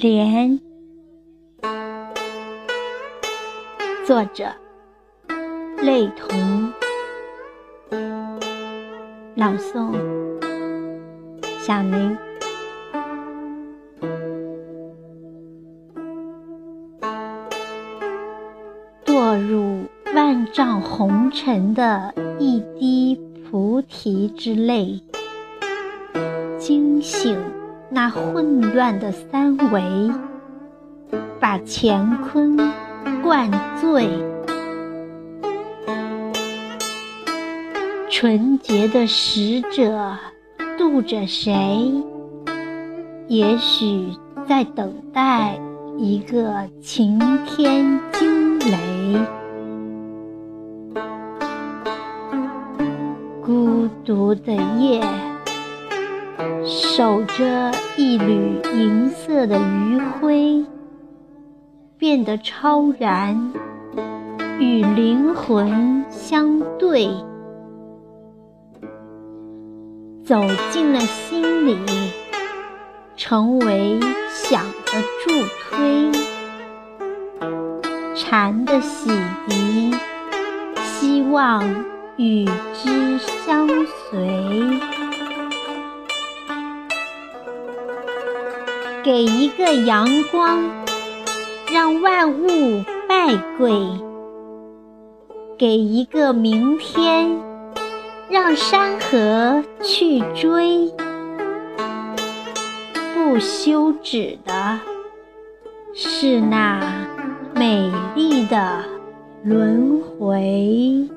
莲，作者泪童，朗诵小林。堕入万丈红尘的一滴菩提之泪，惊醒。那混乱的三维，把乾坤灌醉。纯洁的使者渡着谁？也许在等待一个晴天惊雷。孤独的夜。守着一缕银色的余晖，变得超然，与灵魂相对，走进了心里，成为想的助推，禅的洗涤，希望与之相随。给一个阳光，让万物拜跪；给一个明天，让山河去追。不休止的，是那美丽的轮回。